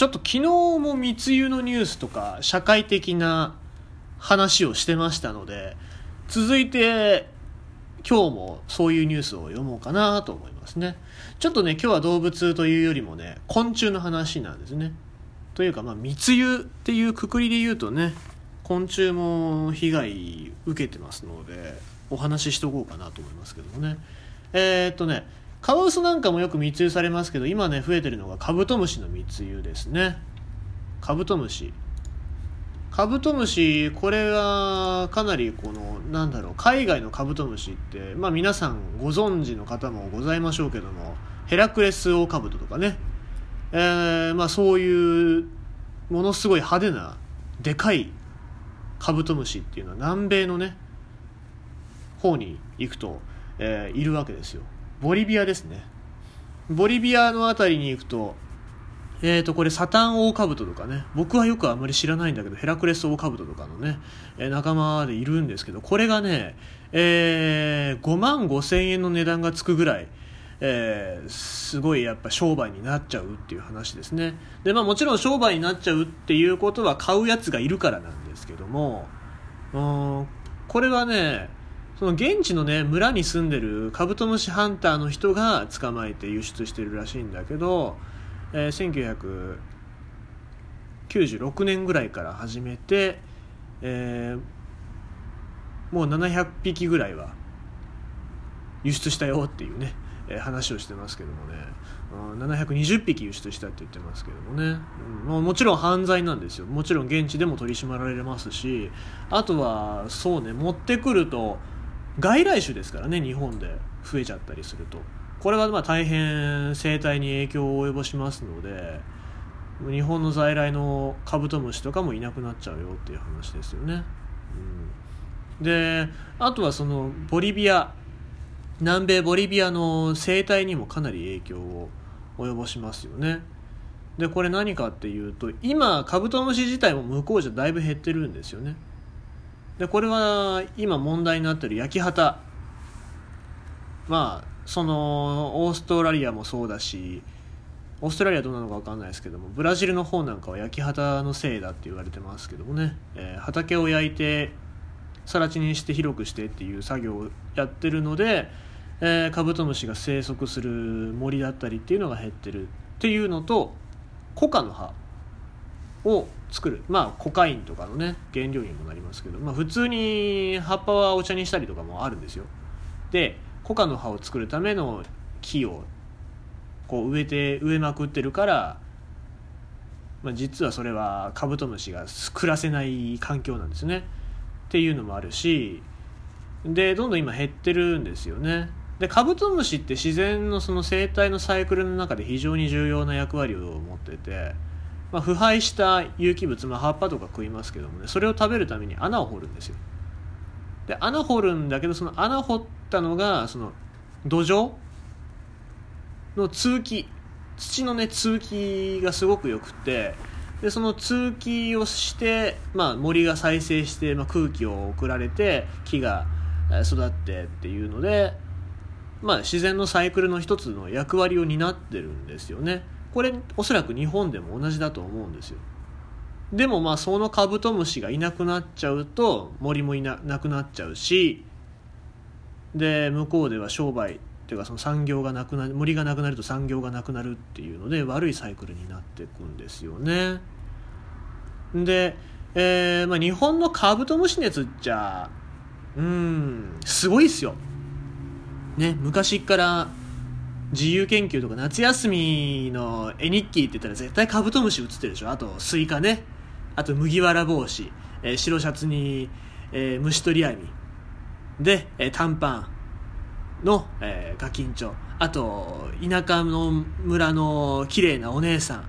ちょっと昨日も密輸のニュースとか社会的な話をしてましたので続いて今日もそういうニュースを読もうかなと思いますね。ちょっとね今日は動物というよりもね昆虫の話なんですね。というかまあ密輸っていうくくりで言うとね昆虫も被害受けてますのでお話ししとこうかなと思いますけどもね。えー、っとねカワウソなんかもよく密輸されますけど今ね増えてるのがカブトムシの密輸ですね。カブトムシ。カブトムシこれはかなりこのなんだろう海外のカブトムシってまあ皆さんご存知の方もございましょうけどもヘラクレスオオカブトとかね、えー、まあそういうものすごい派手なでかいカブトムシっていうのは南米のね方に行くと、えー、いるわけですよ。ボリビアですね。ボリビアの辺りに行くとえーとこれサタンオオカブトとかね。僕はよくあんまり知らないんだけどヘラクレスオオカブトとかのね、え、仲間でいるんですけどこれがね、えー、5万5千円の値段がつくぐらいえー、すごいやっぱ商売になっちゃうっていう話ですね。でまあもちろん商売になっちゃうっていうことは買うやつがいるからなんですけどもうんこれはねその現地のね村に住んでるカブトムシハンターの人が捕まえて輸出してるらしいんだけどえー、1996年ぐらいから始めて、えー、もう700匹ぐらいは輸出したよっていうね、えー、話をしてますけどもね、うん、720匹輸出したって言ってますけどもね、うん、もちろん犯罪なんですよ。もちろん現地でも取り締まられますしあとはそうね持ってくると外来種ですからね日本で増えちゃったりすると。これはまあ大変生態に影響を及ぼしますので日本の在来のカブトムシとかもいなくなっちゃうよっていう話ですよね。うん、であとはそのボリビア南米ボリビアの生態にもかなり影響を及ぼしますよね。でこれ何かっていうと今カブトムシ自体も向こうじゃだいぶ減ってるんですよね。でこれは今問題になってる焼き畑まあそのオーストラリアもそうだしオーストラリアどうなのか分かんないですけどもブラジルの方なんかは焼き畑のせいだって言われてますけどもね、えー、畑を焼いて更地にして広くしてっていう作業をやってるので、えー、カブトムシが生息する森だったりっていうのが減ってる。っていうのとコカの葉を作る。まあコカインとかのね原料にもなりますけど、まあ、普通に葉っぱはお茶にしたりとかもあるんですよ。でコカの葉を作るための木をこう植えて植えまくってるから、まあ、実はそれはカブトムシが暮らせない環境なんですね。っていうのもあるしでどんどん今減ってるんですよね。でカブトムシって自然のその生態のサイクルの中で非常に重要な役割を持ってて、まあ、腐敗した有機物、まあ、葉っぱとか食いますけどもねそれを食べるために穴を掘るんですよ。で穴掘るんだけどその穴掘ったのがその土壌の通気土のね通気がすごくよくてでその通気をして、まあ、森が再生して、まあ、空気を送られて木が育ってっていうので、まあ、自然のサイクルの一つの役割を担ってるんですよね。これおそらく日本でも同じだと思うんですよでもまあそのカブトムシがいなくなっちゃうと森もいななくなっちゃうしで向こうでは商売っていうかその産業がなくなる森がなくなると産業がなくなるっていうので悪いサイクルになっていくんですよね。で、えーまあ、日本のカブトムシ熱っちゃうんすごいっすよ。ね昔から自由研究とか夏休みの絵日記って言ったら絶対カブトムシ写ってるでしょ。あとスイカね。あと麦わら帽子、えー、白シャツに、えー、虫取り網。で、えー、短パンの、えー、ガキンチョ。あと田舎の村の綺麗なお姉さん。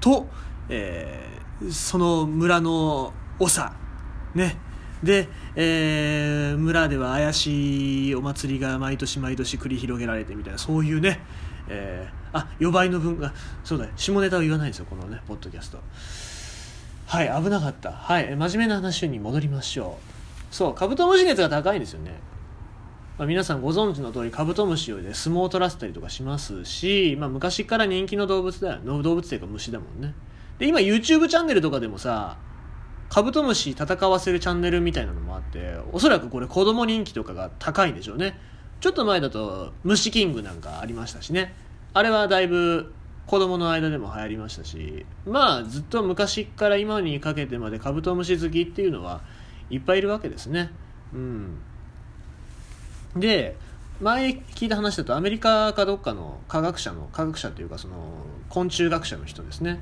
と、えー、その村の長。ね。で、えー、村では怪しいお祭りが毎年毎年繰り広げられてみたいなそういうね、えー、あ予売の分がそうだ下ネタを言わないんですよこのねポッドキャスト。はい危なかった。はい真面目な話に戻りましょう。そうカブトムシ熱が高いんですよね。まあ、皆さんご存知の通りカブトムシをで相撲を取らせたりとかしますし、まあ、昔から人気の動物だよ。動物というか虫だもんね。で今 YouTube チャンネルとかでもさカブトムシ戦わせるチャンネルみたいなのもあっておそらくこれ子供人気とかが高いんでしょうね。ちょっと前だと虫キングなんかありましたしね。あれはだいぶ子供の間でも流行りましたしまあずっと昔から今にかけてまでカブトムシ好きっていうのはいっぱいいるわけですね。うん。で前聞いた話だとアメリカかどっかの科学者の科学者というかその昆虫学者の人ですね。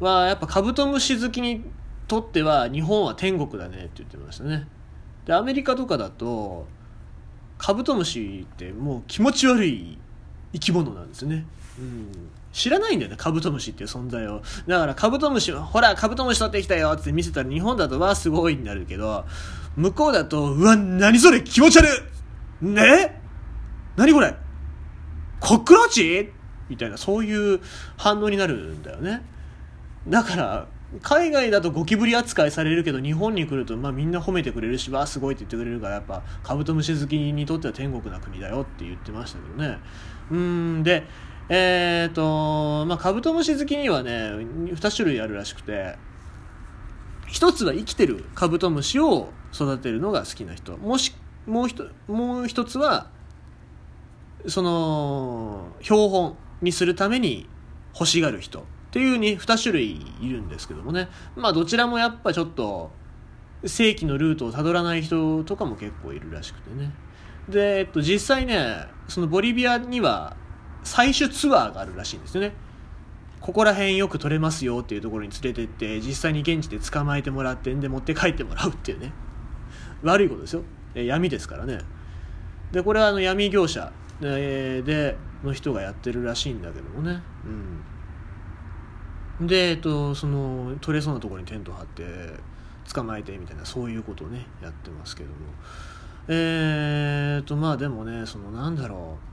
はやっぱカブトムシ好きにとっては日本は天国だねって言ってましたね。でアメリカとかだとカブトムシってもう気持ち悪い生き物なんですね、うん、知らないんだよねカブトムシっていう存在を。だからカブトムシほらカブトムシ取ってきたよって見せたら日本だとわすごいになるけど向こうだとうわ何それ気持ち悪い。ね？何これ？コックローチ？みたいなそういう反応になるんだよね。だから海外だとゴキブリ扱いされるけど日本に来ると、まあ、みんな褒めてくれるしわあすごいって言ってくれるからやっぱカブトムシ好きにとっては天国な国だよって言ってましたけどね。うんでえっ、ー、とまあカブトムシ好きにはね2種類あるらしくて一つは生きてるカブトムシを育てるのが好きな人。もしもう一もう一つはその標本にするために欲しがる人。っていうに2種類いるんですけどもね。まあどちらもやっぱちょっと正規のルートをたどらない人とかも結構いるらしくてね。で、えっと、実際ねそのボリビアには採取ツアーがあるらしいんですよね。ここら辺よく取れますよっていうところに連れてって実際に現地で捕まえてもらってんで持って帰ってもらうっていうね。悪いことですよ。闇ですからね。でこれはあの闇業者での人がやってるらしいんだけどもね。うん。で、えっと、その取れそうなところにテント張って捕まえてみたいなそういうことをねやってますけども。えー、っとまあでもねそのなんだろう。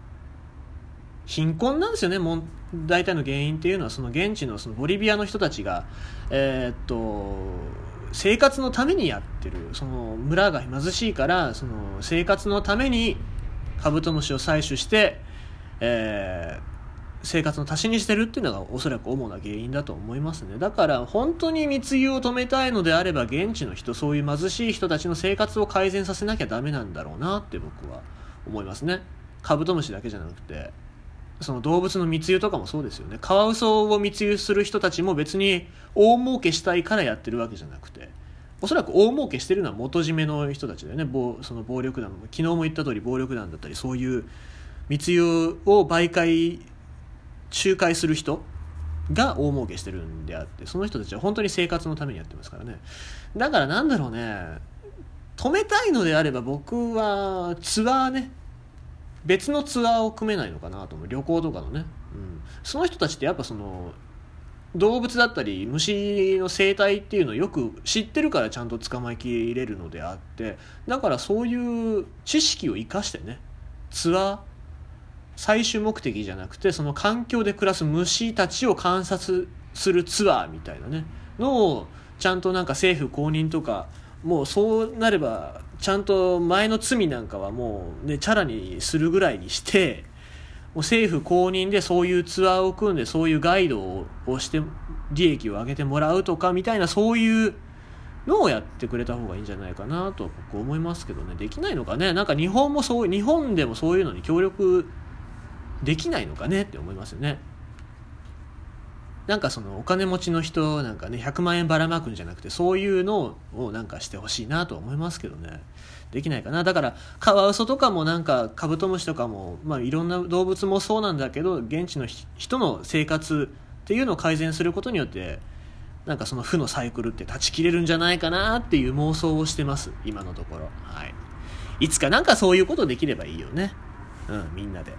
貧困なんですよねも大体の原因っていうのはその現地のそのボリビアの人たちがえー、っと生活のためにやってるその村が貧しいからその生活のためにカブトムシを採取して、えー、生活の足しにしてるっていうのがおそらく主な原因だと思いますね。だから本当に密輸を止めたいのであれば現地の人そういう貧しい人たちの生活を改善させなきゃダメなんだろうなって僕は思いますね。カブトムシだけじゃなくてその動物の密輸とかもそうですよね。カワウソを密輸する人たちも別に大儲けしたいからやってるわけじゃなくておそらく大儲けしてるのは元締めの人たちだよね。その暴力団昨日も言った通り暴力団だったりそういう密輸を媒介仲介する人が大儲けしてるんであってその人たちは本当に生活のためにやってますからね。だからなんだろうね止めたいのであれば僕はツアーね別のツアーを組めないのかなと思う。旅行とかのね、うん、その人たちってやっぱその動物だったり虫の生態っていうのをよく知ってるからちゃんと捕まえきれるのであってだからそういう知識を生かしてねツアー最終目的じゃなくてその環境で暮らす虫たちを観察するツアーみたいなねのをちゃんとなんか政府公認とかもうそうなればちゃんと前の罪なんかはもうねチャラにするぐらいにしてもう政府公認でそういうツアーを組んでそういうガイドをして利益を上げてもらうとかみたいなそういうのをやってくれた方がいいんじゃないかなと僕思いますけどね。できないのかね。なんか日本もそう日本でもそういうのに協力できないのかねって思いますよね。なんかそのお金持ちの人なんかね100万円ばらまくんじゃなくてそういうのをなんかしてほしいなと思いますけどね。できないかな。だからカワウソとかもなんかカブトムシとかも、まあ、いろんな動物もそうなんだけど現地の人の生活っていうのを改善することによってなんかその負のサイクルって断ち切れるんじゃないかなっていう妄想をしてます。今のところ。はい。いつかなんかそういうことできればいいよね。うんみんなで。